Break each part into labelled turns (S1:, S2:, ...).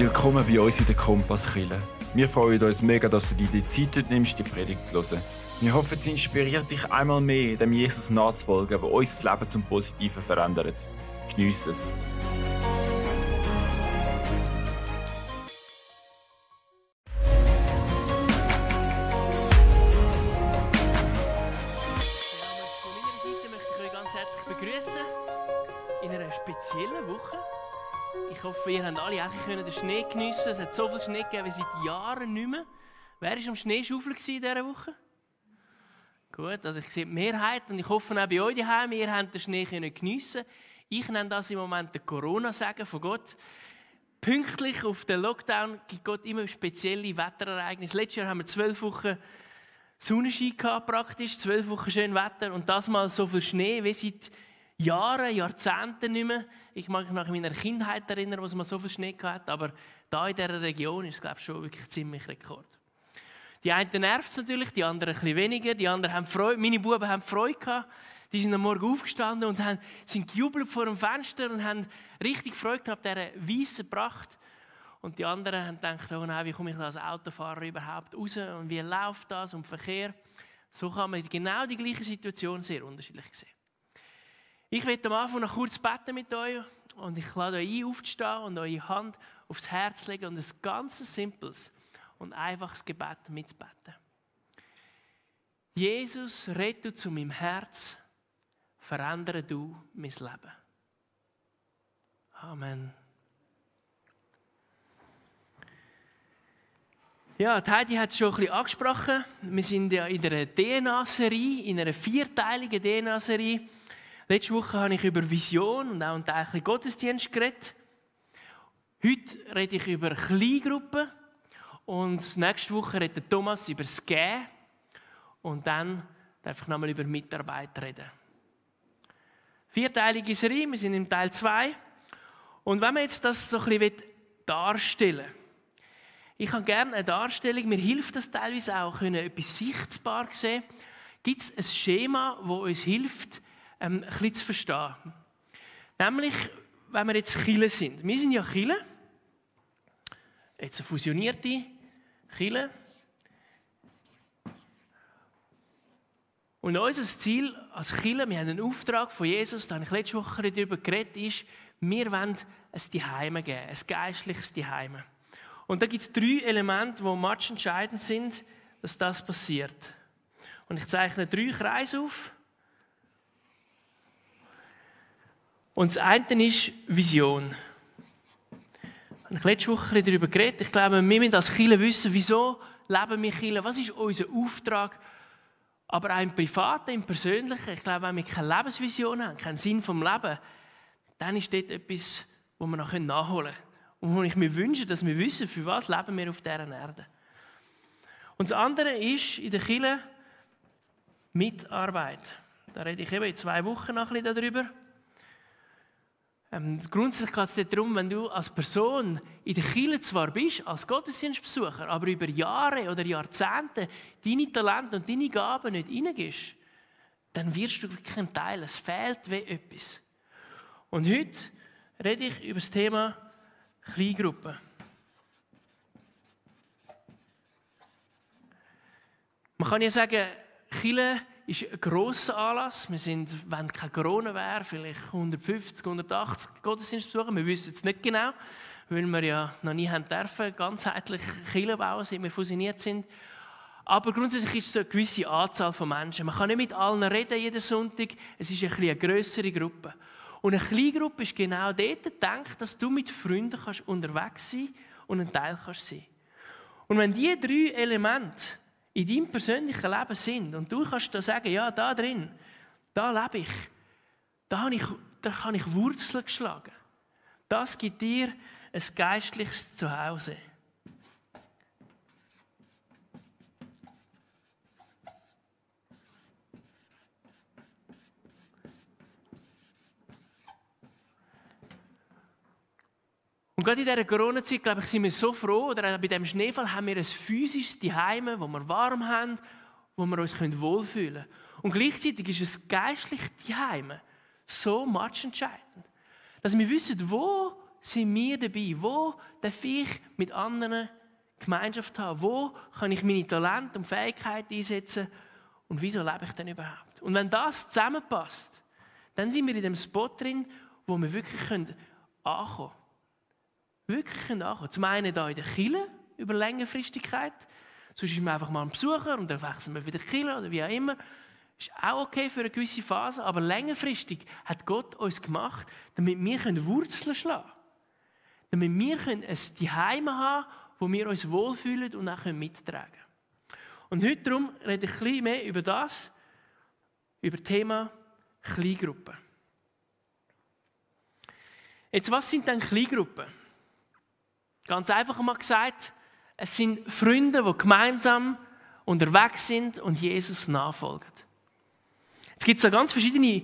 S1: Willkommen bei uns in der Kompasskille. Wir freuen uns mega, dass du dir die Zeit nimmst, die Predigt zu hören. Wir hoffen, sie inspiriert dich einmal mehr, dem Jesus nachzufolgen, der unser Leben zum Positiven verändert. Genieß es.
S2: Hoffe, ihr habt alle eigentlich können den Schnee geniessen. Es hat so viel Schnee gegeben wie seit Jahren nicht mehr. Wer war am Schneeschaufeln in dieser Woche? Gut, also ich sehe die Mehrheit und ich hoffe auch bei euch daheim, ihr habt den Schnee können geniessen. Ich nenne das im Moment den Corona-Segen von Gott. Pünktlich auf den Lockdown gibt Gott immer spezielle Wetterereignisse. Letztes Jahr haben wir zwölf Wochen Sonnenschein gehabt, praktisch, zwölf Wochen schön Wetter und das mal so viel Schnee wie seit Jahren, Jahrzehnten nicht mehr. Ich mag mich nach meiner Kindheit erinnern, wo es mal so viel Schnee hat, aber da in dieser Region ist es, glaube ich, schon wirklich ziemlich Rekord. Die einen nervt es natürlich, die anderen ein bisschen weniger, die anderen haben Freude, meine Buben haben Freude gehabt, die sind am Morgen aufgestanden und haben, sind gejubelt vor dem Fenster und haben richtig Freude gehabt dieser weißen Pracht. Und die anderen haben gedacht, oh nein, wie komme ich als Autofahrer überhaupt raus und wie läuft das und Verkehr. So kann man genau die gleiche Situation sehr unterschiedlich sehen. Ich werde am Anfang noch kurz beten mit euch und ich lade euch ein, aufzustehen und eure Hand aufs Herz legen und ein ganz simples und einfaches Gebet mitbeten. Jesus, red du zu meinem Herz, verändere du mein Leben. Amen. Ja, Heidi hat es schon ein bisschen angesprochen. Wir sind ja in einer DNA-Serie, in einer vierteiligen DNA-Serie. Letzte Woche habe ich über Vision und auch einen Teil Gottesdienst geredet. Heute rede ich über Kleingruppen und nächste Woche redet Thomas über das Gehen und dann darf ich nochmal über Mitarbeit reden. Vierteilige Serie, wir sind im Teil 2 und wenn wir jetzt das so ein bisschen darstellen ich habe gerne eine Darstellung, mir hilft das teilweise auch, können etwas sichtbar sehen. Gibt es ein Schema, das uns hilft, ähm, ein bisschen zu verstehen? Nämlich, wenn wir jetzt Chile sind. Wir sind ja Chile, jetzt eine fusionierte Chile. Und unser Ziel als Chile, wir haben einen Auftrag von Jesus, da habe ich letzte Woche darüber geredet, ist, wir wollen ein Zuhause geben, ein geistliches Zuhause. Und da gibt es drei Elemente, die match entscheidend sind, dass das passiert. Und ich zeichne drei Kreise auf. Und das eine ist Vision. Ich habe letzte Woche darüber geredet. Ich glaube, wir müssen als Kirche wissen, wieso leben wir Kirche, was ist unser Auftrag, aber auch im Privaten, im Persönlichen. Ich glaube, wenn wir keine Lebensvision haben, keinen Sinn vom Leben, dann ist dort etwas, wo wir noch nachholen können. Und wo ich mir wünsche, dass wir wissen, für was leben wir auf dieser Erde. Und das andere ist in der Kirche Mitarbeit. Da rede ich eben in zwei Wochen noch ein bisschen darüber. Ähm, grundsätzlich geht es darum, wenn du als Person in der Kirche zwar bist, als Gottesdienstbesucher, aber über Jahre oder Jahrzehnte deine Talente und deine Gaben nicht reingehst, dann wirst du wirklich ein Teil. Es fehlt wie etwas. Und heute rede ich über das Thema Kleingruppen. Man kann ja sagen, Chile ist ein grosser Anlass. Wir sind, wenn kein Corona wäre, vielleicht 150, 180 Gottesdienstbesucher. Wir wissen es nicht genau, weil wir ja noch nie haben dürfen, ganzheitlich Chile bauen, seit wir fusioniert sind. Aber grundsätzlich ist es eine gewisse Anzahl von Menschen. Man kann nicht mit allen reden jeden Sonntag. Es ist ein eine größere Gruppe. Und eine Kleingruppe ist genau dort gedacht, dass du mit Freunden kannst unterwegs sein und ein Teil kannst sein. Und wenn diese drei Elemente in deinem persönlichen Leben sind und du kannst da sagen, ja, da drin, da lebe ich, da habe ich, da habe ich Wurzeln geschlagen. Das gibt dir ein geistliches Zuhause. Und gerade in dieser Corona-Zeit, glaube ich, sind wir so froh, oder bei diesem Schneefall haben wir ein physisches Zuhause, wo wir warm haben, wo wir uns wohlfühlen können. Und gleichzeitig ist es geistlich Zuhause so entscheidend, dass wir wissen, wo sind wir dabei? Wo darf ich mit anderen Gemeinschaft haben? Wo kann ich meine Talente und Fähigkeiten einsetzen? Und wieso lebe ich denn überhaupt? Und wenn das zusammenpasst, dann sind wir in dem Spot drin, wo wir wirklich ankommen können. Wirklich können ankommen. Zum einen hier in der Kille über Längerfristigkeit. Sonst ist man einfach mal ein Besucher und dann wechseln wir wieder Kille oder wie auch immer. Ist auch okay für eine gewisse Phase, aber längerfristig hat Gott uns gemacht, damit wir Wurzeln schlagen können. Damit wir ein Zuhause haben wo wir uns wohlfühlen und auch mittragen können. Und heute darum rede ich bisschen mehr über das, über das Thema Kleingruppen. Jetzt, was sind denn Kleingruppen? Ganz einfach mal gesagt, es sind Freunde, die gemeinsam unterwegs sind und Jesus nachfolgen. Jetzt gibt es da ganz verschiedene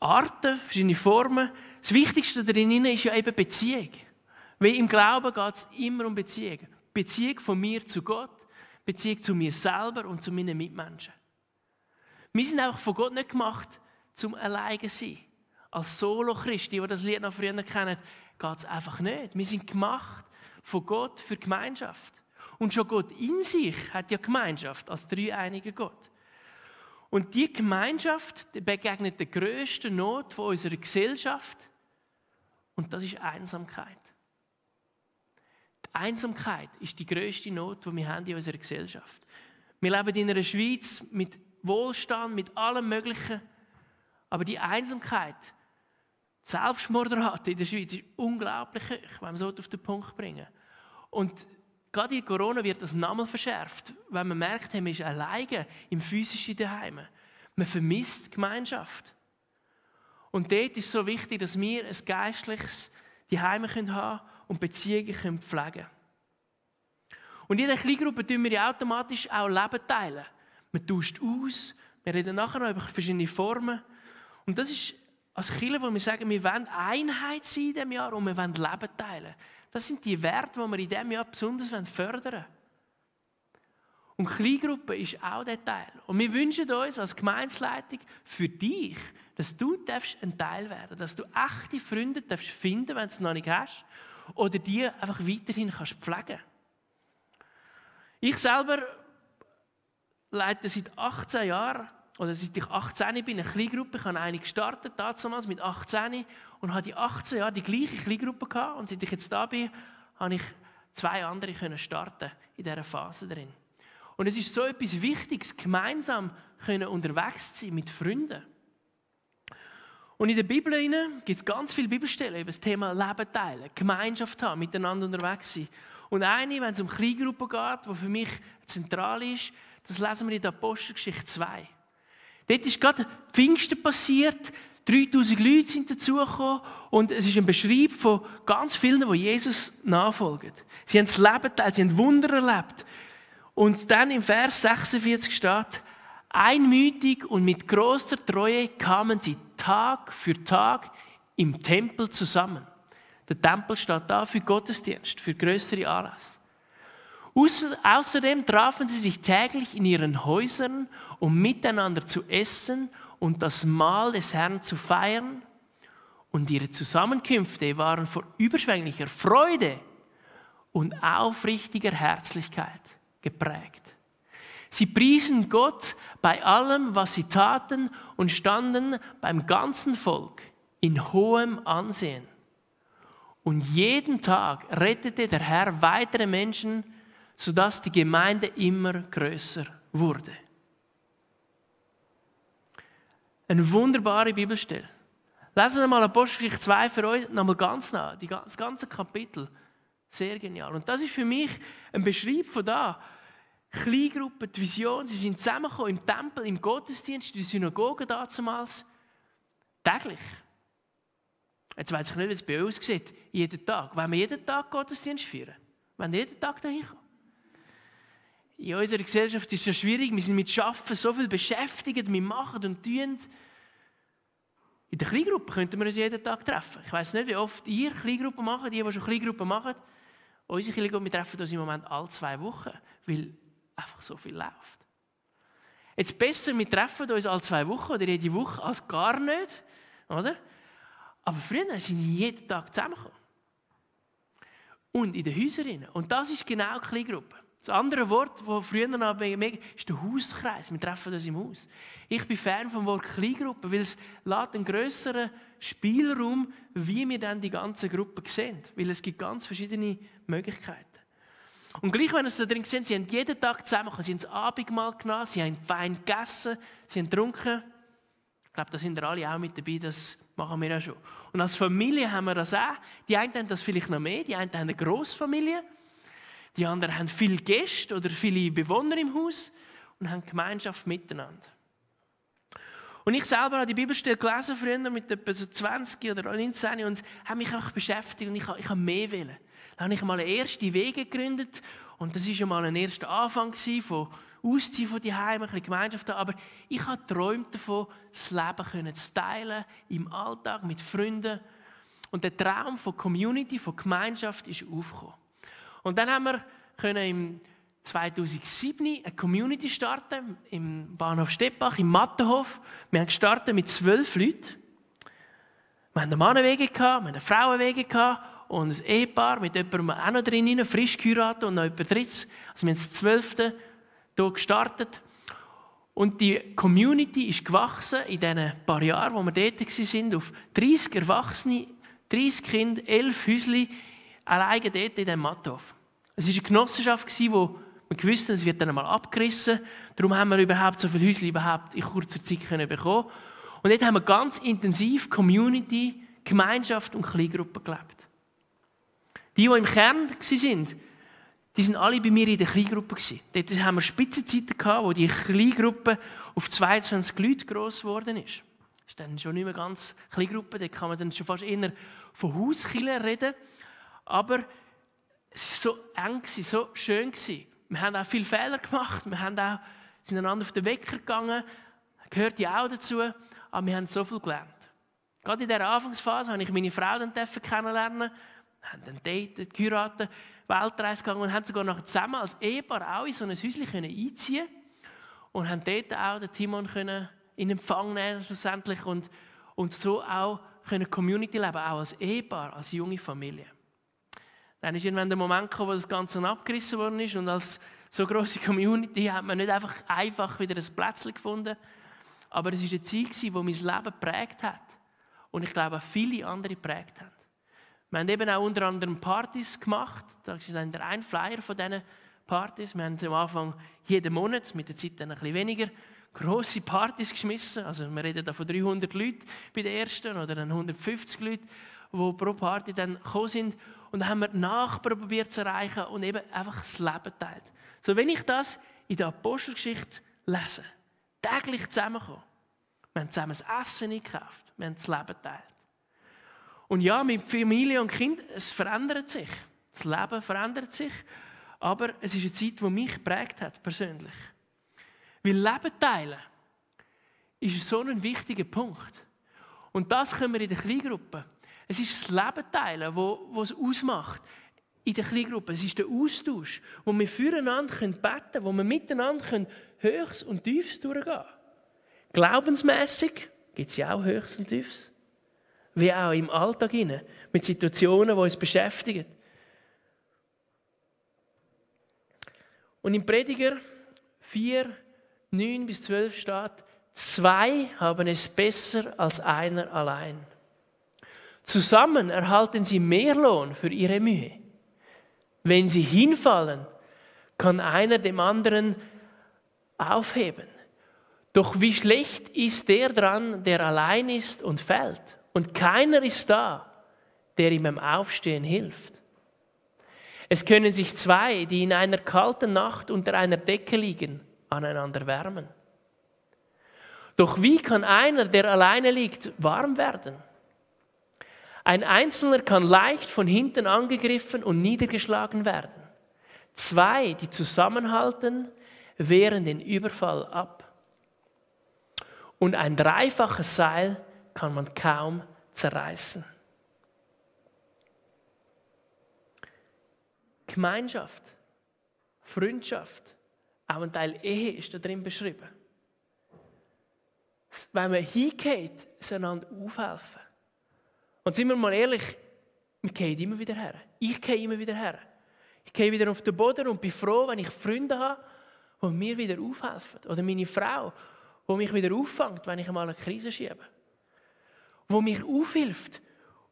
S2: Arten, verschiedene Formen. Das Wichtigste darin ist ja eben Beziehung. Weil im Glauben geht es immer um Beziehung. Beziehung von mir zu Gott, Beziehung zu mir selber und zu meinen Mitmenschen. Wir sind auch von Gott nicht gemacht, zum alleine zu sein. Als Solo-Christi, die das Lied noch früher kennen, geht es einfach nicht. Wir sind gemacht von Gott für Gemeinschaft. Und schon Gott in sich hat ja Gemeinschaft als dreieiniger Gott. Und die Gemeinschaft begegnet der größten Not von unserer Gesellschaft. Und das ist Einsamkeit. Die Einsamkeit ist die größte Not, die wir haben in unserer Gesellschaft. Wir leben in einer Schweiz mit Wohlstand, mit allem Möglichen. Aber die Einsamkeit, Selbstmordrate in der Schweiz ist unglaublich hoch, wenn wir es auf den Punkt bringen. Und gerade in Corona wird das nochmal verschärft, weil man merkt, man ist alleine im physischen Daheim. Man vermisst Gemeinschaft. Und dort ist es so wichtig, dass wir ein geistliches Daheim haben können und Beziehungen pflegen können. Und in dieser Kleingruppe tun wir automatisch auch Leben teilen. Man tauscht aus, wir reden nachher noch über verschiedene Formen. Und das ist als Kirche, wo wir sagen, wir wollen Einheit sein in diesem Jahr und wir wollen Leben teilen. Das sind die Werte, die wir in diesem Jahr besonders fördern wollen. Und Kleingruppe ist auch der Teil. Und wir wünschen uns als Gemeinsleitung für dich, dass du ein Teil werden darfst, dass du echte Freunde darfst finden, wenn du es noch nicht hast, oder die einfach weiterhin kannst pflegen. Ich selber leite seit 18 Jahren oder seit ich 18 bin, eine Kleingruppe. Ich habe eine gestartet, damals mit 18 und habe die 18 Jahre die gleiche Kleingruppe gehabt. Und seit ich jetzt da bin, habe ich zwei andere können starten in dieser Phase drin. Und es ist so etwas Wichtiges, gemeinsam können unterwegs sein mit Freunden. Und in der Bibel gibt es ganz viele Bibelstellen über das Thema Leben teilen, Gemeinschaft haben, miteinander unterwegs sein. Und eine, wenn es um Kleingruppen geht, die für mich zentral ist, das lesen wir in der Apostelgeschichte 2. Dort ist gerade Pfingsten passiert, 3000 Leute sind dazugekommen und es ist ein Beschreib von ganz vielen, die Jesus nachfolgen. Sie haben das Leben teilt, sie haben Wunder erlebt. Und dann im Vers 46 steht, einmütig und mit großer Treue kamen sie Tag für Tag im Tempel zusammen. Der Tempel steht da für Gottesdienst, für größere Anlässe. Außerdem trafen sie sich täglich in ihren Häusern, um miteinander zu essen und das Mahl des Herrn zu feiern. Und ihre Zusammenkünfte waren vor überschwänglicher Freude und aufrichtiger Herzlichkeit geprägt. Sie priesen Gott bei allem, was sie taten und standen beim ganzen Volk in hohem Ansehen. Und jeden Tag rettete der Herr weitere Menschen, sodass die Gemeinde immer größer wurde. Eine wunderbare Bibelstelle. Lesen wir mal Apostelgeschichte 2 für euch nochmal ganz nah, das ganze Kapitel. Sehr genial. Und das ist für mich ein Beschreib von da. Kleingruppe, die Vision, sie sind zusammengekommen im Tempel, im Gottesdienst, in der Synagoge damals, täglich. Jetzt weiß ich nicht, wie es bei uns aussieht, jeden Tag. Wenn wir jeden Tag Gottesdienst führen? Wenn jeden Tag dahin kommen? In unserer Gesellschaft ist es ja schwierig, wir sind mit Schaffen so viel beschäftigt, wir machen und tun. In der Kleingruppe könnten wir uns jeden Tag treffen. Ich weiß nicht, wie oft ihr Kleingruppen macht, die, die schon Kleingruppen machen. Unsere Kleingruppe, wir treffen uns im Moment alle zwei Wochen, weil einfach so viel läuft. Jetzt besser, wir treffen uns alle zwei Wochen oder jede Woche als gar nicht, oder? Aber früher sind wir jeden Tag zusammengekommen. und in den Häusern. Und das ist genau die Kleingruppe. Das andere Wort, das früher noch mega ist der Hauskreis. Wir treffen uns im Haus. Ich bin Fan vom Wort Kleingruppe, weil es einen grösseren Spielraum, wie wir dann die ganze Gruppe sehen. Weil es gibt ganz verschiedene Möglichkeiten. Und gleich, wenn Sie da drin sehen, sie haben jeden Tag zusammen, sie haben das Abendmahl genommen, sie haben fein gegessen, sie haben getrunken. Ich glaube, da sind wir alle auch mit dabei, das machen wir ja schon. Und als Familie haben wir das auch. Die einen haben das vielleicht noch mehr, die einen haben eine Grossfamilie, die anderen haben viele Gäste oder viele Bewohner im Haus und haben Gemeinschaft miteinander. Und ich selber habe die Bibelstelle gelesen früher mit etwa so 20 oder 19 und habe mich auch beschäftigt und ich habe, ich habe mehr wollen. Dann habe ich mal erste Wege gegründet und das war schon mal ein erster Anfang von Ausziehen von die Heime, ein Gemeinschaft Aber ich habe geträumt davon, das Leben zu teilen, im Alltag, mit Freunden. Und der Traum von Community, von Gemeinschaft ist aufgekommen. Und dann haben wir können im 2007 eine Community starten im Bahnhof Steppach, im Mattenhof. Wir haben gestartet mit zwölf Leuten. Wir haben eine Mannenwege, wir haben eine Frauenwege und ein Ehepaar mit jemandem auch noch drin, frisch geheiratet und noch jemand drittes. Also wir haben das zwölfte hier gestartet. Und die Community ist gewachsen in diesen paar Jahren, wo wir dort waren, auf 30 Erwachsene, 30 Kinder, 11 Häusli, alleine dort in diesem Mathof. Es war eine Genossenschaft, wo wir gewusst haben, es wird dann einmal abgerissen. Darum haben wir überhaupt so viele Häusli überhaupt in kurzer Zeit bekommen. Und dort haben wir ganz intensiv Community, Gemeinschaft und Kleingruppe gelebt. Die, die im Kern waren, die sind alle bei mir in der Kleingruppe. Dort haben wir Spitzenzeiten gehabt, wo die Kleingruppe auf 22 Leute gross geworden ist. Das ist dann schon nicht mehr ganz Kleingruppe, da kann man dann schon fast eher von Hauskiller reden. Aber es war so eng, so schön. Wir haben auch viele Fehler gemacht, wir haben auch, sind einander auf den Wecker gegangen, gehört ja auch dazu, aber wir haben so viel gelernt. Gerade in dieser Anfangsphase habe ich meine Frau dann kennenlernen, haben dann datet, geheiratet, Weltreise gegangen und haben sogar noch zusammen als Ehepaar auch in so ein Häuschen einziehen und haben dort auch den Timon können in Empfang nehmen schlussendlich und, und so auch können Community leben, auch als Ehepaar, als junge Familie. Dann ist irgendwann der Moment gekommen, wo das Ganze abgerissen worden ist und als so große Community hat man nicht einfach einfach wieder ein Plätzchen gefunden, aber es war eine Zeit, die mein Leben geprägt hat und ich glaube auch viele andere geprägt hat. Wir haben eben auch unter anderem Partys gemacht. Da ist dann der ein Flyer von diesen Partys. Wir haben am Anfang jeden Monat, mit der Zeit dann ein bisschen weniger, grosse Partys geschmissen. Also wir reden da von 300 Leuten bei den ersten oder dann 150 Leuten, die pro Party dann gekommen sind. Und dann haben wir Nachbarn probiert zu erreichen und eben einfach das Leben teilt. So, wenn ich das in der Apostelgeschichte lese, täglich zusammenkommen, wir haben zusammen das Essen gekauft, wir haben das Leben teilt. Und ja, mit Familie und Kind, es verändert sich. Das Leben verändert sich. Aber es ist eine Zeit, die mich geprägt hat, persönlich. Weil Leben teilen ist so ein wichtiger Punkt. Und das können wir in der Kleingruppe. Es ist das Leben teilen, was es ausmacht. In der Kleingruppe. Es ist der Austausch, wo wir füreinander beten können, wo wir miteinander können Höchst und Tiefs durchgehen Glaubensmässig gibt es ja auch Höchst und Tiefs wie auch im Alltag hinein, mit Situationen, die uns beschäftigen. Und im Prediger 4, 9 bis 12 steht, zwei haben es besser als einer allein. Zusammen erhalten sie mehr Lohn für ihre Mühe. Wenn sie hinfallen, kann einer dem anderen aufheben. Doch wie schlecht ist der dran, der allein ist und fällt? Und keiner ist da, der ihm beim Aufstehen hilft. Es können sich zwei, die in einer kalten Nacht unter einer Decke liegen, aneinander wärmen. Doch wie kann einer, der alleine liegt, warm werden? Ein Einzelner kann leicht von hinten angegriffen und niedergeschlagen werden. Zwei, die zusammenhalten, wehren den Überfall ab. Und ein dreifaches Seil kann man kaum zerreißen. Gemeinschaft, Freundschaft, auch ein Teil Ehe ist da drin beschrieben. Wenn man hingeht, einander aufhelfen. Und sind wir mal ehrlich, wir gehen immer wieder her. Ich gehe immer wieder her. Ich gehe wieder auf den Boden und bin froh, wenn ich Freunde habe, die mir wieder aufhelfen. Oder meine Frau, die mich wieder auffängt, wenn ich einmal eine Krise schiebe. Die mich aufhilft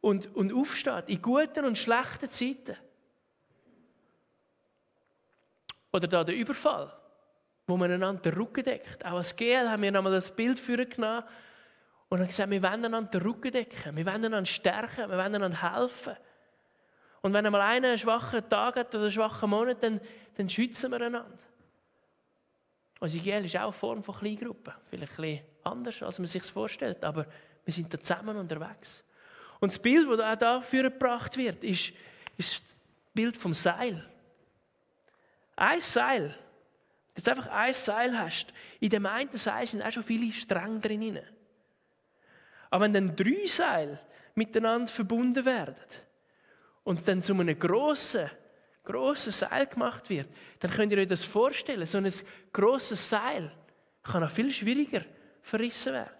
S2: und, und aufsteht in guten und schlechten Zeiten. Oder da der Überfall, wo man einander den Rücken deckt. Auch als GL haben wir nochmal das Bild genommen und haben gesagt, wir wollen einander den Rücken decken, wir wollen einander stärken, wir wollen einander helfen. Und wenn einmal einer einen schwachen Tag hat oder einen schwachen Monat, dann, dann schützen wir einander. Unsere GL ist auch eine Form von Kleingruppen. Vielleicht ein bisschen anders, als man sich vorstellt, aber wir sind da zusammen unterwegs. Und das Bild, das auch dafür gebracht wird, ist, ist das Bild vom Seil. Ein Seil. Jetzt einfach ein Seil hast. In dem einen Seil sind auch schon viele Stränge drin. Aber wenn dann drei Seile miteinander verbunden werden und dann zu einem grossen, grossen Seil gemacht wird, dann könnt ihr euch das vorstellen. So ein grosses Seil kann auch viel schwieriger verrissen werden.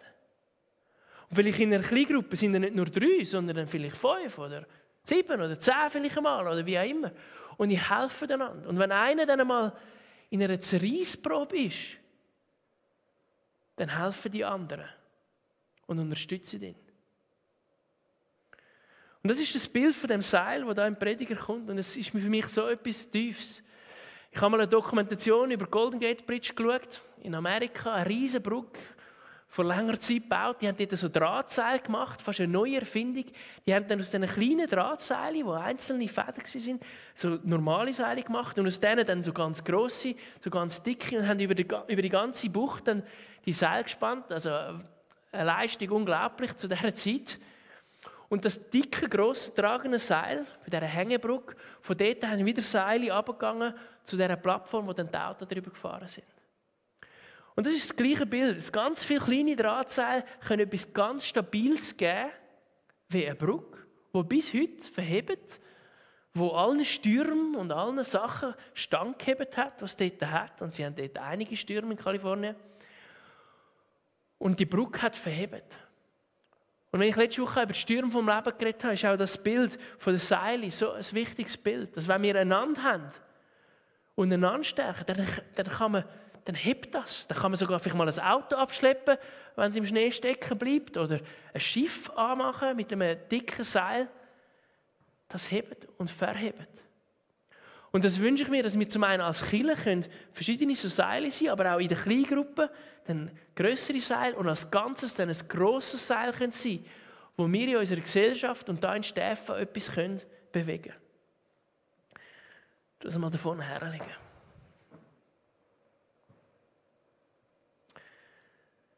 S2: Und vielleicht in einer Kleingruppe sind es nicht nur drei, sondern dann vielleicht fünf oder sieben oder zehn vielleicht einmal oder wie auch immer und ich helfe einander. Und wenn einer dann einmal in einer Zerreissprobe ist, dann helfen die anderen und unterstützen ihn. Und das ist das Bild von dem Seil, wo da im Prediger kommt. Und es ist für mich so etwas Tiefes. Ich habe mal eine Dokumentation über Golden Gate Bridge geschaut in Amerika, eine riesige Brücke vor längerer Zeit gebaut. Die haben dort so Drahtseile gemacht, fast eine neue Erfindung. Die haben dann aus diesen kleinen Drahtseilen, die einzelne Fäden waren, so normale Seile gemacht und aus denen dann so ganz grosse, so ganz dicke und haben über die, über die ganze Bucht dann die Seile gespannt. Also eine Leistung unglaublich zu dieser Zeit. Und das dicke, grosse, tragende Seil bei dieser Hängebrücke, von dort haben wieder Seile abgegangen zu dieser Plattform, wo dann die Autos drüber gefahren sind. Und das ist das gleiche Bild. Ganz viele kleine Drahtseile können etwas ganz Stabiles geben, wie eine Brücke, die bis heute verhebt, wo allen Stürmen und allen Sachen standgehebt hat, was dort hat. Und sie haben dort einige Stürme in Kalifornien. Und die Brücke hat verhebt. Und wenn ich letzte Woche über die Stürme vom Leben geredet habe, ist auch das Bild von der Seile so ein wichtiges Bild, dass wenn wir einander haben und einander stärken, dann, dann kann man dann hebt das. Dann kann man sogar vielleicht mal ein Auto abschleppen, wenn es im Schnee stecken bleibt. Oder ein Schiff anmachen mit einem dicken Seil. Das hebt und verhebt. Und das wünsche ich mir, dass wir zum einen als Killer können verschiedene so Seile sein, aber auch in der Kleingruppe dann größere Seile und als Ganzes dann ein grosses Seil können sein, wo wir in unserer Gesellschaft und da in Stäffen etwas können bewegen können. Das mal da vorne herlegen.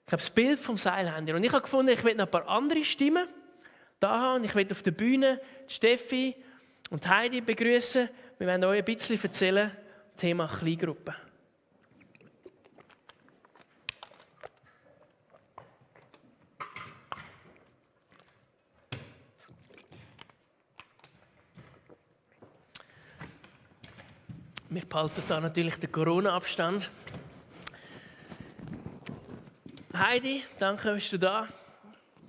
S2: Ich habe das Bild vom Seilhändler. Und ich habe gefunden, ich will noch ein paar andere Stimmen da haben. Ich will auf der Bühne Steffi und Heidi begrüßen. Wir werden euch ein bisschen erzählen, Thema Kleingruppe. Wir behalten da natürlich den Corona-Abstand. Heidi, danke, bist du da.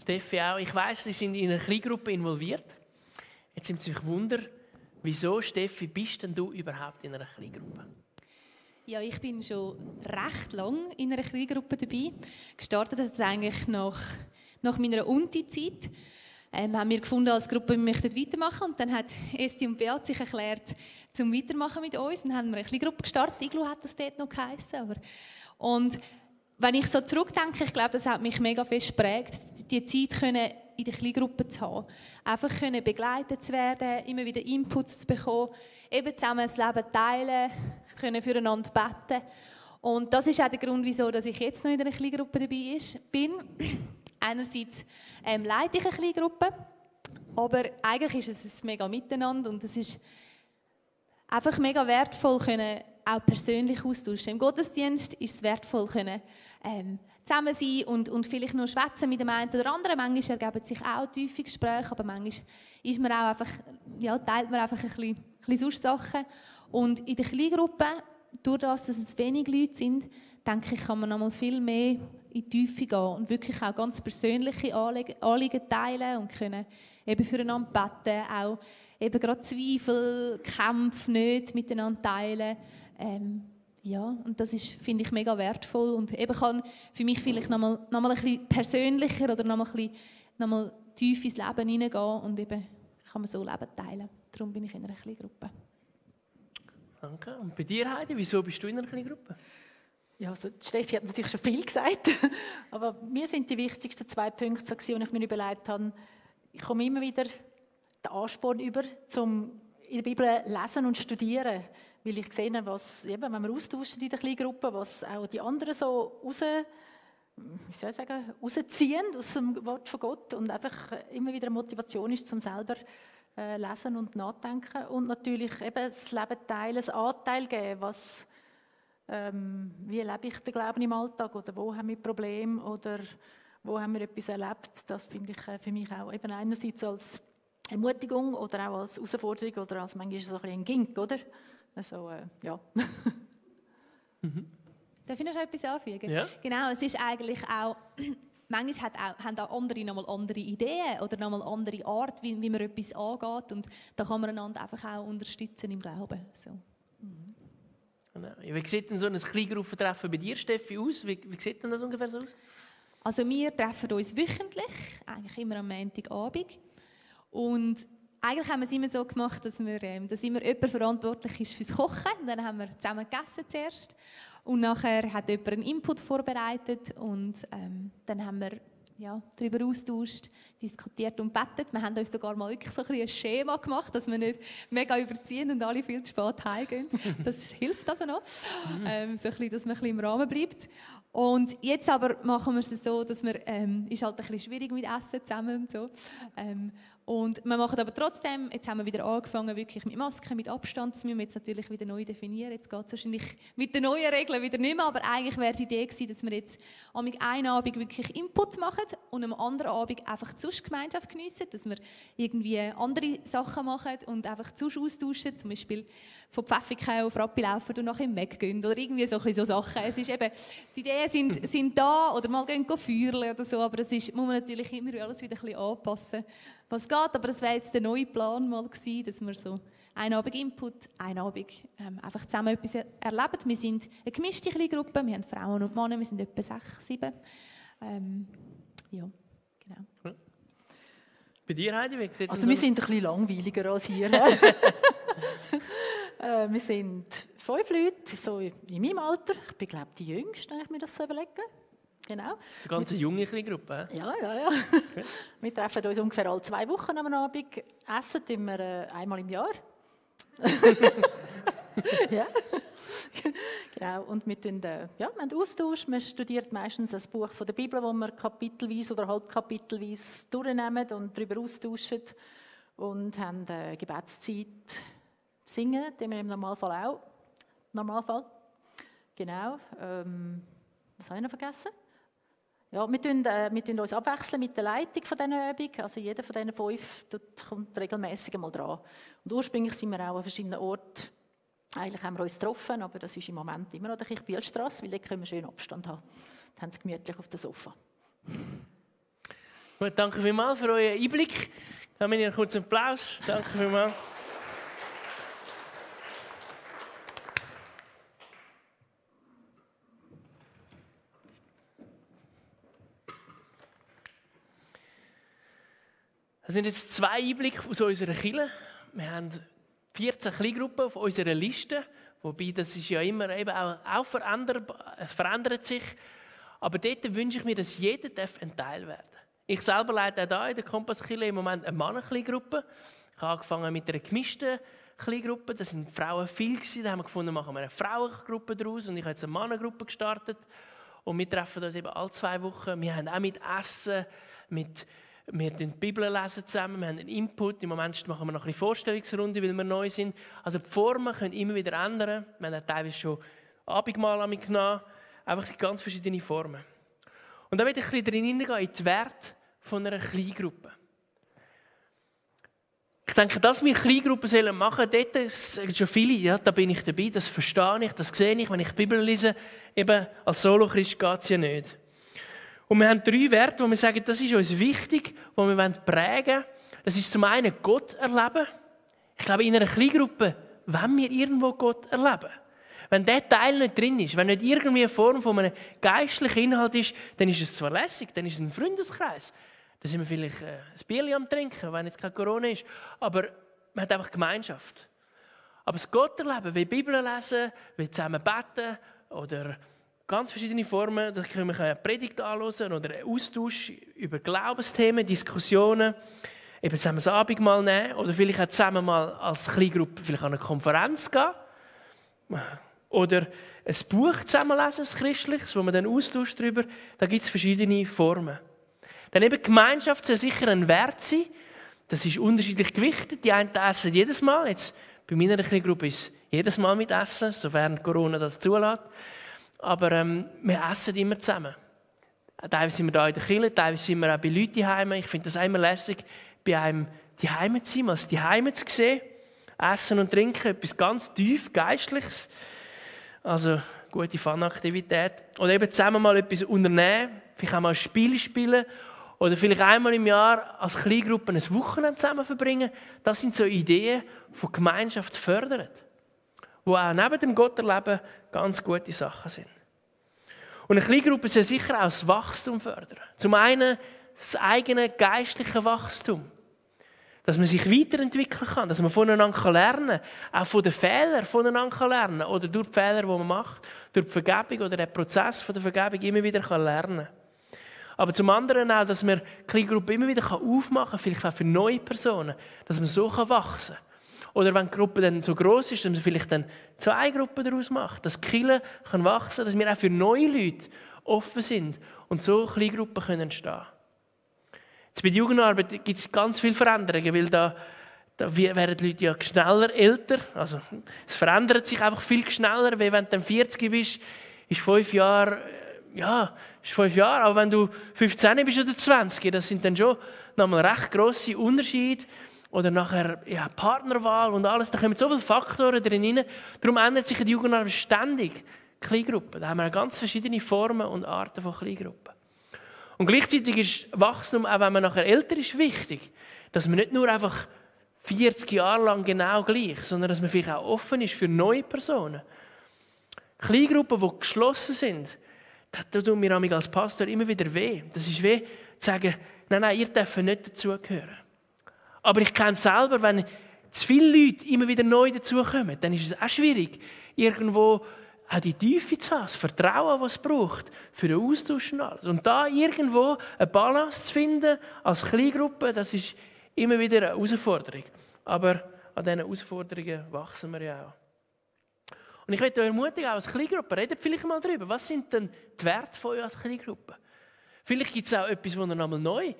S2: Steffi auch. Ich weiß, Sie sind in einer Kleingruppe involviert. Jetzt sind Sie sich Wunder, wieso, Steffi, bist denn du überhaupt in einer Kleingruppe?
S3: Ja, ich bin schon recht lang in einer Kleingruppe dabei. Gestartet hat es eigentlich nach, nach meiner Unti-Zeit. Ähm, haben wir gefunden als Gruppe, wir möchten weitermachen. Und dann hat Esti und Beat sich erklärt, zum Weitermachen mit uns. Dann haben wir eine Kleingruppe gestartet. Iglu hat das dort noch geheißen. Aber und wenn ich so zurückdenke, ich glaube, das hat mich mega fest geprägt, die Zeit können in der Kleingruppe zu haben. Einfach können begleitet zu werden, immer wieder Inputs zu bekommen, eben zusammen das Leben teilen, können füreinander beten. Und das ist auch der Grund, wieso ich jetzt noch in einer Kleingruppe dabei bin. Einerseits ähm, leite ich eine Kleingruppe, aber eigentlich ist es ein mega Miteinander und es ist einfach mega wertvoll, können auch persönlich austauschen. Im Gottesdienst ist es wertvoll, können ähm, zusammen sein und, und vielleicht nur schwätzen mit dem einen oder anderen. Manchmal ergeben sich auch tiefe Gespräche, aber manchmal ist man auch einfach, ja, teilt man einfach ein bisschen, ein bisschen Sachen. Und in der Kleingruppe, durch das, dass es wenig Leute sind, denke ich, kann man noch mal viel mehr in die Tiefe gehen und wirklich auch ganz persönliche Anliegen teilen und können eben füreinander beten, auch eben gerade Zweifel, Kämpfe nicht miteinander teilen. Ähm, ja, und das ist, finde ich, mega wertvoll und eben kann für mich vielleicht nochmal noch mal ein bisschen persönlicher oder nochmal ein bisschen nochmal tief ins Leben hineingehen und eben kann man so Leben teilen. Darum bin ich in einer kleinen Gruppe.
S2: Danke. Und bei dir, Heidi, wieso bist du in einer kleinen Gruppe?
S4: Ja, also Steffi hat natürlich schon viel gesagt, aber mir sind die wichtigsten zwei Punkte, so, die ich mir überlegt habe. Ich komme immer wieder den Ansporn über, zum in der Bibel lesen und studieren, weil ich sehe, was, eben, wenn wir austauschen in der kleinen Gruppe, was auch die anderen so raus, wie soll ich sagen, rausziehen aus dem Wort von Gott und einfach immer wieder eine Motivation ist, zum selber äh, lesen und nachdenken und natürlich eben das Leben teilen, das Anteil geben, was, ähm, wie erlebe ich den Glauben im Alltag oder wo haben wir Probleme oder wo haben wir etwas erlebt, das finde ich äh, für mich auch eben einerseits als Ermutigung oder auch als Herausforderung oder als manchmal so ein, bisschen ein Gink, oder? Also, äh, ja.
S3: mhm. Darf ich noch etwas anfügen?
S2: Ja.
S3: Genau, es ist eigentlich auch, manchmal hat auch, haben auch andere nochmal andere Ideen oder nochmal andere Art, wie, wie man etwas angeht und da kann man einander einfach auch unterstützen im Glauben. So. Mhm.
S2: Genau. Wie sieht denn so ein Kleingruppentreffen bei dir, Steffi, aus? Wie, wie sieht denn das ungefähr so aus?
S3: Also wir treffen uns wöchentlich, eigentlich immer am Montagabend und eigentlich haben wir es immer so gemacht, dass, wir, ähm, dass immer jemand verantwortlich ist fürs Kochen. Und dann haben wir zusammen gegessen zuerst. Und nachher hat jemand einen Input vorbereitet. Und ähm, dann haben wir ja, darüber austauscht, diskutiert und bettet. Wir haben uns sogar mal wirklich so ein, ein Schema gemacht, dass wir nicht mega überziehen und alle viel zu spät heimgehen. Das hilft also noch, ähm, so ein bisschen, dass man ein bisschen im Rahmen bleibt. Und jetzt aber machen wir es so, dass wir, ähm, ist halt ein bisschen schwierig mit Essen zusammen und so. Ähm, und wir machen aber trotzdem, jetzt haben wir wieder angefangen, wirklich mit Masken, mit Abstand, das müssen. Wir jetzt natürlich wieder neu definieren. Jetzt geht es wahrscheinlich mit den neuen Regeln wieder nicht mehr, aber eigentlich wäre die Idee gewesen, dass wir jetzt am einen Abend wirklich Input machen und am anderen Abend einfach die Gemeinschaft geniessen, dass wir irgendwie andere Sachen machen und einfach zu austauschen, zum Beispiel von Pfäffikau auf Rappi laufen und nachher im Mac gehen oder irgendwie so, so Sachen. Es ist eben, die Ideen sind, sind da oder mal gehen feuern oder so, aber das ist, muss man natürlich immer alles wieder ein bisschen anpassen was geht. Aber das wäre jetzt der neue Plan mal gewesen, dass wir so einen Abend Input, einen Abend ähm, einfach zusammen etwas erleben. Wir sind eine gemischte kleine Gruppe, wir haben Frauen und Männer, wir sind etwa sechs, sieben. Ähm, ja, genau.
S2: Bei dir, Heidi, wie sieht
S4: Also wir sind ein bisschen langweiliger als hier. äh, wir sind fünf Leute, so in meinem Alter. Ich bin, glaube ich, die Jüngste, wenn ich mir das so überlege. Genau.
S2: Das ist eine ganz junge Gruppe.
S4: Ja, ja, ja. Okay. Wir treffen uns ungefähr alle zwei Wochen am Abend. Essen tun wir äh, einmal im Jahr. ja. genau. Und wir, tun, äh, ja, wir haben Austausch. Man studiert meistens ein Buch von der Bibel, wo wir kapitelweise oder halbkapitelweise durchnehmen und darüber austauschen. Und haben äh, Gebetszeit singen, die wir im Normalfall auch. Normalfall. Genau. Ähm, was habe ich noch vergessen? Ja, wir, tun, äh, wir tun uns abwechseln mit der Leitung von dieser Übung. Also jeder von diesen fünf kommt regelmäßig einmal dran. Und ursprünglich sind wir auch an verschiedenen Orten. Eigentlich haben wir uns getroffen, aber das ist im Moment immer noch der Kirchbielstrasse, weil dort können wir schön Abstand haben. Dann haben sie gemütlich auf dem Sofa.
S2: Gut, danke vielmals für euren Einblick. Dann wir einen kurzen Applaus. Danke vielmals. Das sind jetzt zwei Einblicke aus unserer Kirche. Wir haben 14 Kleingruppen auf unserer Liste, wobei das ist ja immer eben auch, auch veränderbar, es verändert sich. Aber dort wünsche ich mir, dass jeder ein Teil werden darf. Ich selber leite auch hier in der Kompasskirche im Moment eine Mannenkleingruppe. Ich habe angefangen mit einer gemischten Kleingruppe. Da sind Frauen viel gewesen. Da haben wir gefunden, machen wir eine Frauengruppe daraus. Und ich habe jetzt eine Mannengruppe gestartet. Und wir treffen uns eben alle zwei Wochen. Wir haben auch mit Essen, mit wir lesen die Bibel lesen zusammen, wir haben einen Input. Im Moment machen wir noch eine Vorstellungsrunde, weil wir neu sind. Also die Formen können immer wieder ändern. Wir haben teilweise schon Abendmahl genommen. Einfach ganz verschiedene Formen. Und da will ich ein bisschen hineingehen, in die Werte von einer Kleingruppe. Ich denke, dass wir Kleingruppen machen sollen, dort sagen schon viele, ja, da bin ich dabei, das verstehe ich, das sehe ich, wenn ich die Bibel lese. Eben als Solo-Christ geht es ja nicht. Und wir haben drei Werte, wo wir sagen, das ist uns wichtig, wo wir prägen wollen. Das ist zum einen Gott erleben. Ich glaube, in einer Kleingruppe wollen wir irgendwo Gott erleben. Wenn der Teil nicht drin ist, wenn nicht irgendwie eine Form von einem geistlichen Inhalt ist, dann ist es zwar lässig, dann ist es ein Freundeskreis. Da sind wir vielleicht äh, ein Bier am Trinken, wenn jetzt kein Corona ist. Aber man hat einfach Gemeinschaft. Aber das Gott erleben, wie Bibel lesen, wie zusammen beten oder ganz verschiedene Formen, da können wir eine Predigt anhören oder einen Austausch über Glaubensthemen, Diskussionen, eben zusammen das Abendmahl nehmen oder vielleicht auch zusammen mal als Kleingruppe vielleicht an eine Konferenz gehen oder ein Buch zusammenlesen, ein christliches, wo man dann austauscht darüber. Da gibt es verschiedene Formen. Dann eben Gemeinschaft soll sicher ein Wert sein. Das ist unterschiedlich gewichtet. Die einen essen jedes Mal. Jetzt bei meiner Gruppe ist es jedes Mal mit Essen, sofern Corona das zulässt. Aber ähm, wir essen immer zusammen. Teilweise sind wir da in der Kirche, teilweise sind wir auch bei Leuten daheim. Ich finde das immer lässig, bei einem die Heime zu sein, mal die Heime zu sehen. Essen und Trinken, etwas ganz tief Geistliches. Also gute Fun-Aktivität. Oder eben zusammen mal etwas unternehmen, vielleicht auch mal ein Spiel spielen oder vielleicht einmal im Jahr als Kleingruppe ein Wochenende zusammen verbringen. Das sind so Ideen, die Gemeinschaft fördern. Die auch neben dem Gotterleben ganz gute Sachen sind. Und eine Kleingruppe soll sicher auch das Wachstum fördern. Zum einen das eigene geistliche Wachstum. Dass man sich weiterentwickeln kann, dass man voneinander lernen kann. Auch von den Fehlern voneinander lernen Oder durch die Fehler, die man macht, durch die Vergebung oder den Prozess der Vergebung immer wieder lernen kann. Aber zum anderen auch, dass man die Kleingruppe immer wieder aufmachen kann, vielleicht auch für neue Personen, dass man so wachsen kann. Oder wenn die Gruppe dann so groß ist, dass man vielleicht dann zwei Gruppen daraus macht, dass Kirche kann wachsen dass wir auch für neue Leute offen sind und so Kleingruppen können entstehen. Jetzt bei der Jugendarbeit gibt es ganz viele Veränderungen, weil da, da werden die Leute ja schneller älter. Also es verändert sich einfach viel schneller, weil wenn du dann 40 bist, ist fünf Jahre ja, ist fünf Jahre, aber wenn du 15 bist oder 20, das sind dann schon nochmal recht grosse Unterschiede. Oder nachher ja, Partnerwahl und alles, da kommen so viele Faktoren drin rein. Darum ändert sich die Jugendarbeit ständig. Kleingruppen, da haben wir ganz verschiedene Formen und Arten von Kleingruppen. Und gleichzeitig ist Wachstum, auch wenn man nachher älter ist, wichtig. Dass man nicht nur einfach 40 Jahre lang genau gleich, sondern dass man vielleicht auch offen ist für neue Personen. Kleingruppen, die geschlossen sind, das tut mir als Pastor immer wieder weh. Das ist weh, zu sagen, nein, nein, ihr dürft nicht dazugehören. Aber ich kenne es selber, wenn zu viele Leute immer wieder neu dazukommen, dann ist es auch schwierig, irgendwo auch die Tiefe zu haben, das Vertrauen, was es braucht, für den Austausch und alles. Und da irgendwo eine Balance zu finden, als Kleingruppe, das ist immer wieder eine Herausforderung. Aber an diesen Herausforderungen wachsen wir ja auch. Und ich möchte euch ermutigen, auch als Kleingruppe, redet vielleicht mal darüber, was sind denn die Werte von euch als Kleingruppe? Vielleicht gibt es auch etwas, das ihr nochmal neu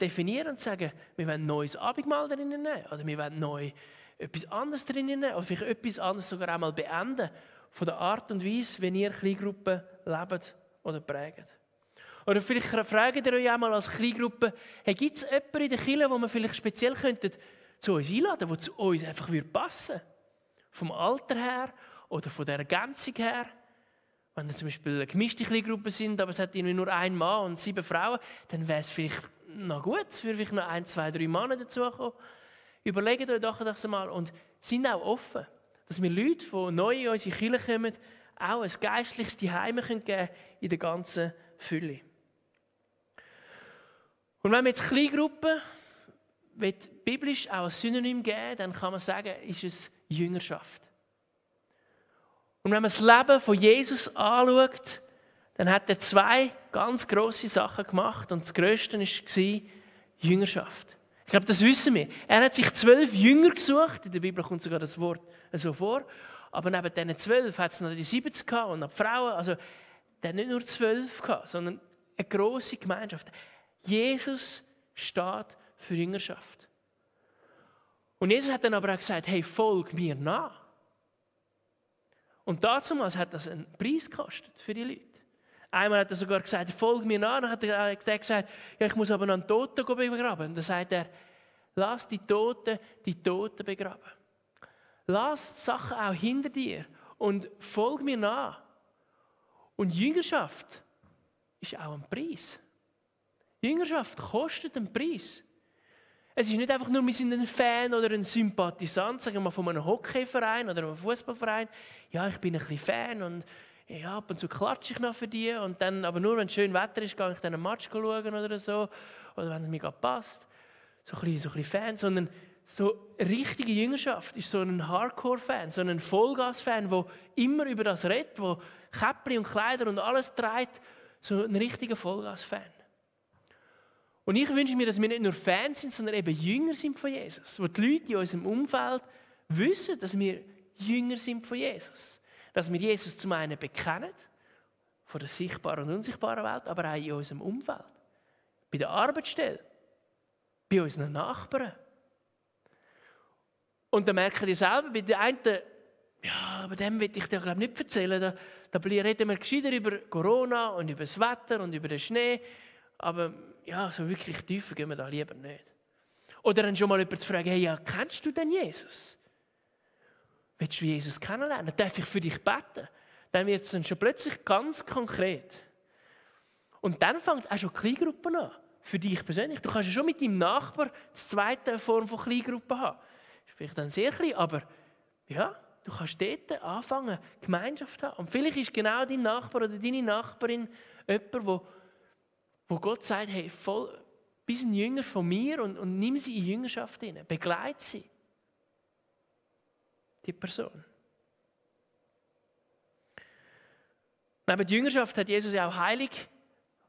S2: definieren und sagen, wir wollen ein neues Abendmahl drinnen nehmen oder wir wollen neu etwas anderes drinnen nehmen oder vielleicht etwas anderes sogar einmal beenden von der Art und Weise, wie ihr Kleingruppen lebt oder prägt. Oder vielleicht fragt ihr euch einmal als Kleingruppe, hey, gibt es jemanden in der Kirche, wo wir vielleicht speziell könnten zu uns einladen, der zu uns einfach passen würde? Vom Alter her oder von der Ergänzung her. Wenn zum Beispiel eine gemischte Gruppe sind, aber es hat irgendwie nur ein Mann und sieben Frauen, dann wäre es vielleicht noch gut, für vielleicht noch ein, zwei, drei Männer dazukommen. Überlegt euch doch das mal und sind auch offen, dass wir Leute, die neu in unsere Kirche kommen, auch ein geistliches Zuhause geben können in der ganzen Fülle. Und wenn wir jetzt Kleingruppen biblisch auch ein Synonym geben, dann kann man sagen, ist es Jüngerschaft. Und wenn man das Leben von Jesus anschaut, dann hat er zwei ganz große Sachen gemacht. Und das Größte war Jüngerschaft. Ich glaube, das wissen wir. Er hat sich zwölf Jünger gesucht. In der Bibel kommt sogar das Wort so vor. Aber neben diesen zwölf hat es noch die 70 gehabt und noch die Frauen. Also, der nicht nur zwölf sondern eine große Gemeinschaft. Jesus steht für Jüngerschaft. Und Jesus hat dann aber auch gesagt: Hey, folg mir nach. Und damals hat das einen Preis gekostet für die Leute. Einmal hat er sogar gesagt, folge mir nach. Dann hat er gesagt, ja, ich muss aber noch einen Toten begraben. Und dann sagt er, lass die Toten die Toten begraben. Lass Sachen auch hinter dir und folge mir nach. Und Jüngerschaft ist auch ein Preis. Jüngerschaft kostet einen Preis. Es ist nicht einfach nur, wir sind ein Fan oder ein Sympathisant, sagen wir mal, von einem Hockeyverein oder einem Fußballverein. Ja, ich bin ein bisschen Fan und ja, ab und zu klatsche ich noch für die. Und dann, aber nur, wenn schön Wetter ist, gehe ich dann einen Match schauen oder so. Oder wenn es mir gerade passt. So ein bisschen, so ein bisschen Fan. Sondern so richtige Jüngerschaft ist so ein Hardcore-Fan, so ein Vollgas-Fan, der immer über das redet, der Käppli und Kleider und alles trägt. So ein richtiger Vollgas-Fan. Und ich wünsche mir, dass wir nicht nur Fans sind, sondern eben Jünger sind von Jesus. Wo die Leute in unserem Umfeld wissen, dass wir Jünger sind von Jesus. Dass wir Jesus zum einen bekennen, von der sichtbaren und unsichtbaren Welt, aber auch in unserem Umfeld. Bei der Arbeitsstelle, bei unseren Nachbarn. Und dann merken die selber, bei den einen, ja, aber dem will ich dir glaube nicht erzählen. Da, da reden wir gescheiter über Corona und über das Wetter und über den Schnee. Aber ja, so wirklich tiefer gehen wir da lieber nicht. Oder dann schon mal jemand zu fragen, hey, ja, kennst du denn Jesus? Willst du Jesus kennenlernen? Darf ich für dich beten? Dann wird es dann schon plötzlich ganz konkret. Und dann fängt auch schon Kleingruppen an. Für dich persönlich. Du kannst ja schon mit deinem Nachbar die zweite Form von Kleingruppen haben. Ist vielleicht dann sehr klein, aber ja, du kannst dort anfangen, Gemeinschaft haben. Und vielleicht ist genau dein Nachbar oder deine Nachbarin jemand, der wo Gott sagt, hey, voll, bist ein Jünger von mir und, und nimm sie in Jüngerschaft hinein, begleite sie. Die Person. Neben der Jüngerschaft hat Jesus ja auch heilig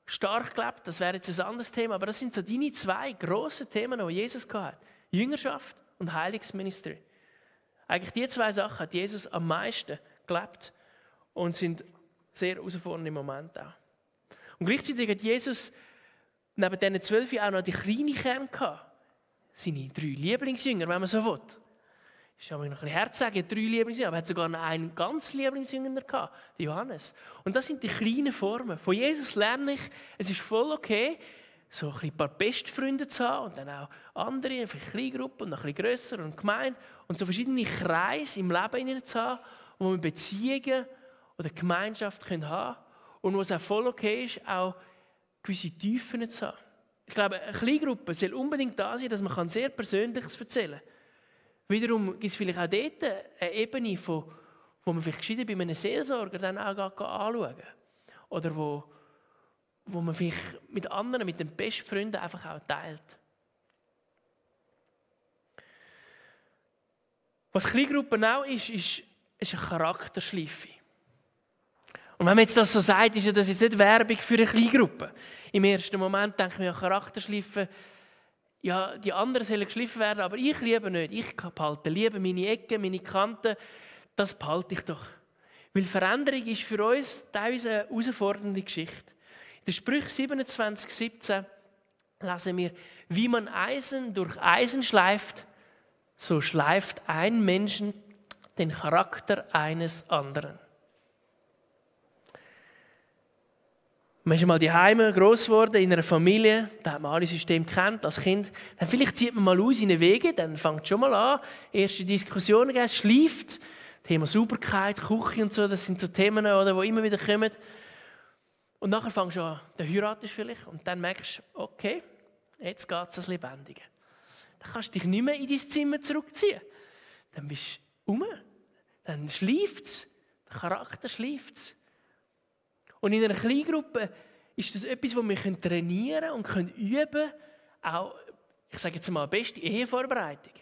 S2: stark gelebt. Das wäre jetzt ein anderes Thema, aber das sind so deine zwei grossen Themen, die Jesus hat. Jüngerschaft und Heiligsministry. Eigentlich die zwei Sachen hat Jesus am meisten gelebt und sind sehr herausfordernd im Moment auch. Und gleichzeitig hat Jesus neben diesen zwölf auch noch die kleine Kern gehabt. Seine drei Lieblingsjünger, wenn man so will. Ich habe mir noch ein bisschen sagen, drei Lieblingsjünger, aber er hat sogar noch einen ganz Lieblingsjünger gehabt, Johannes. Und das sind die kleinen Formen. Von Jesus lerne ich, es ist voll okay, so ein paar Bestfreunde zu haben und dann auch andere, vielleicht Kleingruppen und noch ein bisschen grösser und gemeint und so verschiedene Kreise im Leben zu haben, wo wir Beziehungen oder Gemeinschaft haben können und wo es auch voll okay ist, auch gewisse Tiefen zu haben. Ich glaube, eine Kleingruppe soll unbedingt da sein, dass man sehr Persönliches erzählen kann. Wiederum gibt es vielleicht auch dort eine Ebene, wo man vielleicht gescheiter bei einem Seelsorger dann auch anschauen kann. Oder wo, wo man vielleicht mit anderen, mit den besten Freunden einfach auch teilt. Was Kleingruppen auch ist, ist, ist eine Charakterschleife. Und wenn man jetzt das so sagt, ist ja das jetzt nicht Werbung für eine Kleingruppe. Im ersten Moment denke ich mir, ja, Charakterschleifen, ja, die anderen sollen geschliffen werden, aber ich liebe nicht. Ich behalte lieber meine Ecken, meine Kanten, das behalte ich doch. Weil Veränderung ist für uns teilweise eine herausfordernde Geschichte. In der Sprüche 27, 17 lesen wir, wie man Eisen durch Eisen schleift, so schleift ein Menschen den Charakter eines anderen. Man ist mal die Heime geworden in einer Familie, da hat man alle Systeme kennt als Kind. Dann vielleicht zieht man mal aus in den Wege, dann fängt schon mal an, erste Diskussionen geben, schleift. Thema Sauberkeit, Küche und so, das sind so Themen, oder, die immer wieder kommen. Und nachher fängst du an, dann heiratest vielleicht und dann merkst du, okay, jetzt geht es ans Lebendige. Dann kannst du dich nicht mehr in dein Zimmer zurückziehen. Dann bist du um, dann schleift es, der Charakter schleift es. Und in einer Kleingruppe ist das etwas, das wir trainieren und können üben auch, ich sage jetzt mal, beste Ehevorbereitung.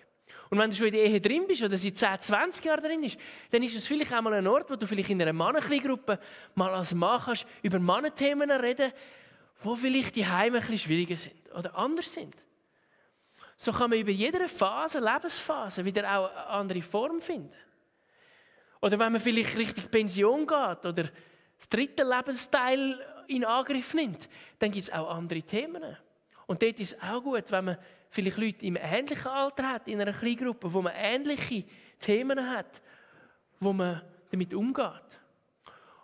S2: Und wenn du schon in der Ehe drin bist oder seit 10, 20 Jahren drin bist, dann ist es vielleicht auch mal ein Ort, wo du vielleicht in einer Mannenkleingruppe mal als Mann kannst über Mannenthemen reden, wo vielleicht die Heime ein bisschen schwieriger sind oder anders sind. So kann man über jede Phase, Lebensphase, wieder auch eine andere Form finden. Oder wenn man vielleicht Richtung Pension geht oder das dritte Lebensteil in Angriff nimmt, dann gibt es auch andere Themen. Und dort ist es auch gut, wenn man vielleicht Leute im ähnlichen Alter hat, in einer Kleingruppe, wo man ähnliche Themen hat, wo man damit umgeht.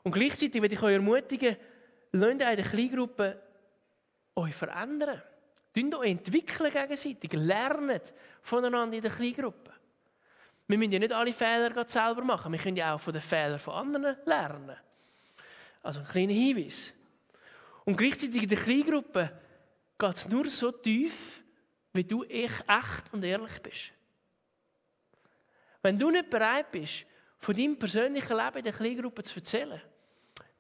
S2: Und gleichzeitig würde ich euch ermutigen, lasst euch in der Kleingruppe euch verändern. Entwickelt euch entwickeln gegenseitig. Lernt voneinander in der Kleingruppe. Wir müssen ja nicht alle Fehler selber machen. Wir können ja auch von den Fehlern von anderen lernen. Also ein kleiner Hinweis. Und gleichzeitig in der Kleingruppe geht es nur so tief, wie du echt und ehrlich bist. Wenn du nicht bereit bist, von deinem persönlichen Leben in der Kleingruppe zu erzählen,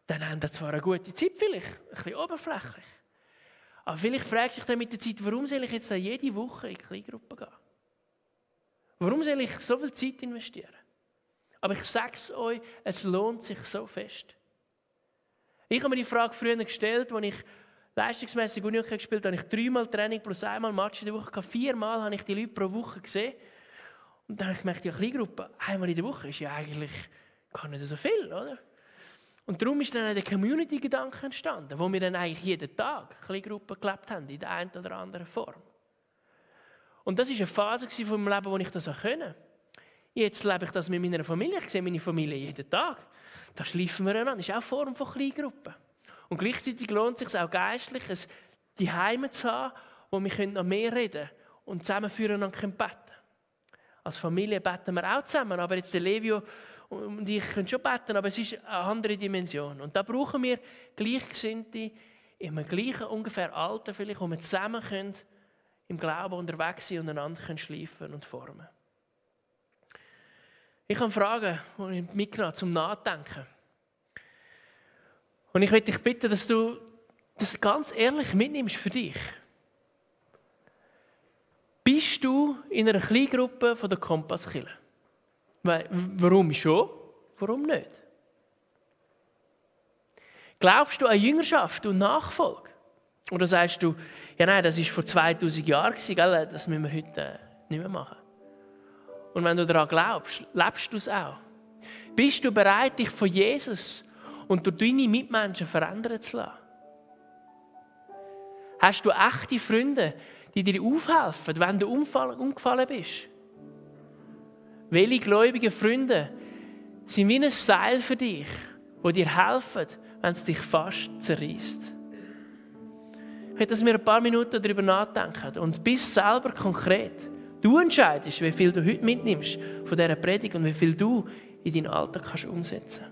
S2: dann haben wir zwar eine gute Zeit, vielleicht ein bisschen oberflächlich. Aber vielleicht fragst du dich dann mit der Zeit, warum soll ich jetzt jede Woche in die Kleingruppe gehen? Warum soll ich so viel Zeit investieren? Aber ich sage es euch, es lohnt sich so fest. Ich habe mir die Frage früher gestellt, als ich leistungsmäßig Unihockey gespielt habe, habe ich dreimal Training plus einmal Match in der Woche gehabt. Viermal habe ich die Leute pro Woche gesehen. Und dann habe ich gemerkt, ja, Kleingruppe, einmal in der Woche ist ja eigentlich gar nicht so viel, oder? Und darum ist dann der Community-Gedanke entstanden, wo wir dann eigentlich jeden Tag Kleingruppen gelebt haben, in der einen oder anderen Form. Und das war eine Phase von meinem Leben, wo ich das auch können. Jetzt lebe ich das mit meiner Familie. Ich sehe meine Familie jeden Tag. Da schleifen wir einander. Das ist auch eine Form von Kleingruppen. Und gleichzeitig lohnt es sich auch geistlich, die Heime zu haben, wo wir noch mehr reden und zusammen füreinander beten Als Familie beten wir auch zusammen, aber jetzt der Levio und ich können schon beten, aber es ist eine andere Dimension. Und da brauchen wir Gleichgesinnte im gleichen ungefähr Alter, vielleicht, wo wir zusammen können, im Glauben unterwegs sein und einander können schleifen und formen. Ich habe Fragen, die ich mitgenommen zum Nachdenken. Und ich möchte dich bitten, dass du das ganz ehrlich mitnimmst für dich. Bist du in einer Kleingruppe von der Kompasskille? Warum schon? Warum nicht? Glaubst du an Jüngerschaft und Nachfolge? Oder sagst du, ja nein, das war vor 2000 Jahren, gell? das müssen wir heute äh, nicht mehr machen? Und wenn du daran glaubst, lebst du es auch. Bist du bereit, dich von Jesus und durch deine Mitmenschen verändern zu lassen? Hast du echte Freunde, die dir aufhelfen, wenn du umgefallen bist? Welche gläubigen Freunde sind wie ein Seil für dich, wo dir helfen, wenn es dich fast zerreißt? Ich möchte, dass wir ein paar Minuten darüber nachdenken und bis selber konkret. Du entscheidest, wie viel du heute mitnimmst von dieser Predigt und wie viel du in deinen Alltag kannst umsetzen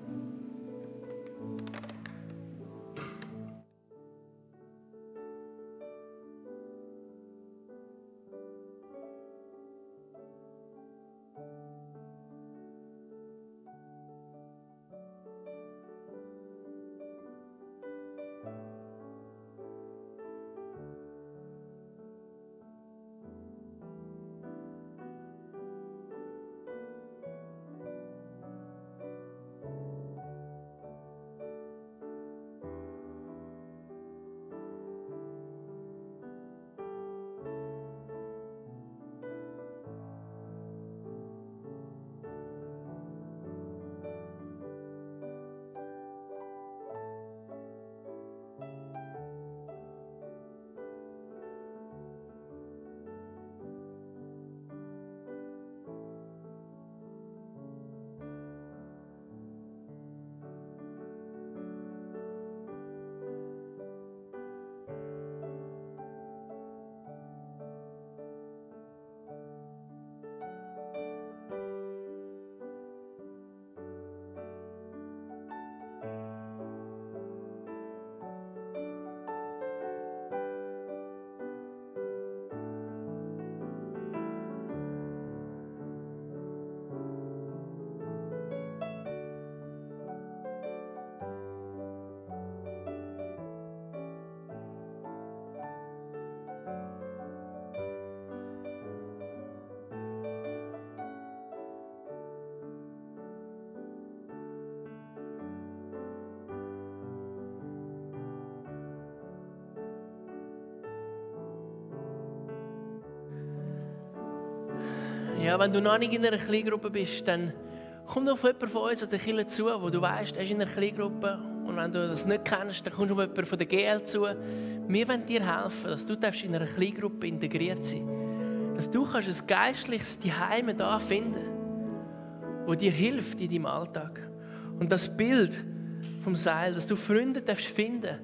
S2: Ja, wenn du noch nicht in einer Kleingruppe bist, dann komm doch auf jemanden von uns an der Kirche zu, wo du weißt, er ist in einer Kleingruppe. Und wenn du das nicht kennst, dann kommst du auf jemanden von der GL zu. Wir wollen dir helfen, dass du in einer Kleingruppe integriert sein Dass du kannst ein geistliches Zuhause da finden wo dir hilft in deinem Alltag. Und das Bild vom Seil, dass du Freunde darfst finden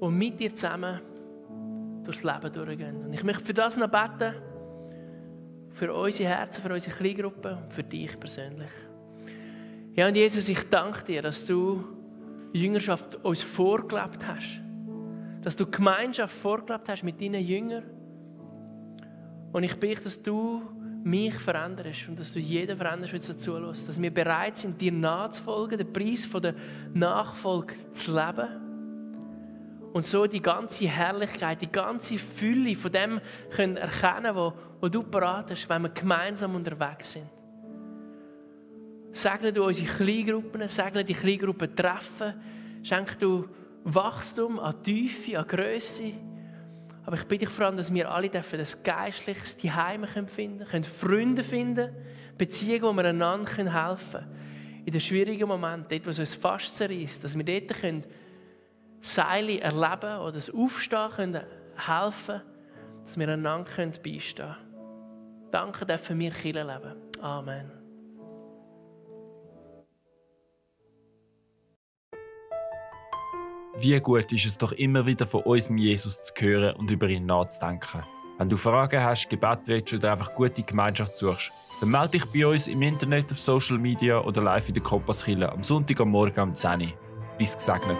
S2: die mit dir zusammen durchs Leben durchgehen. Und ich möchte für das noch beten für unsere Herzen, für unsere Kleingruppe und für dich persönlich. Ja, und Jesus, ich danke dir, dass du Jüngerschaft uns vorgelebt hast. dass du Gemeinschaft vorgelebt hast mit deinen Jüngern. Und ich bitte, dass du mich veränderst und dass du jeden veränderst, der dazu lässt. Dass wir bereit sind, dir nachzufolgen, den Preis der Nachfolge zu leben. Und so die ganze Herrlichkeit, die ganze Fülle von dem können erkennen, wo, wo du parat hast, wenn wir gemeinsam unterwegs sind. Segne du unsere Kleingruppen, segne die Kleingruppen treffen, schenk du Wachstum an Tiefe, an Größe. Aber ich bitte dich vor allem, dass wir alle dürfen das Geistliches die Heime finden können, Freunde finden, Beziehungen, wo wir einander helfen können. In den schwierigen Momenten, dort, wo es uns fast zerreißt, dass wir dort können Seile erleben oder das Aufstehen können helfen, dass wir einander beistehen können. Danke dürfen wir Kirche leben. Amen.
S1: Wie gut ist es doch immer wieder von unserem Jesus zu hören und über ihn nachzudenken. Wenn du Fragen hast, Gebet willst oder einfach gute Gemeinschaft suchst, dann melde dich bei uns im Internet, auf Social Media oder live in der Kompasskille am Sonntag am Morgen um 10 Uhr. Bis gesegnet.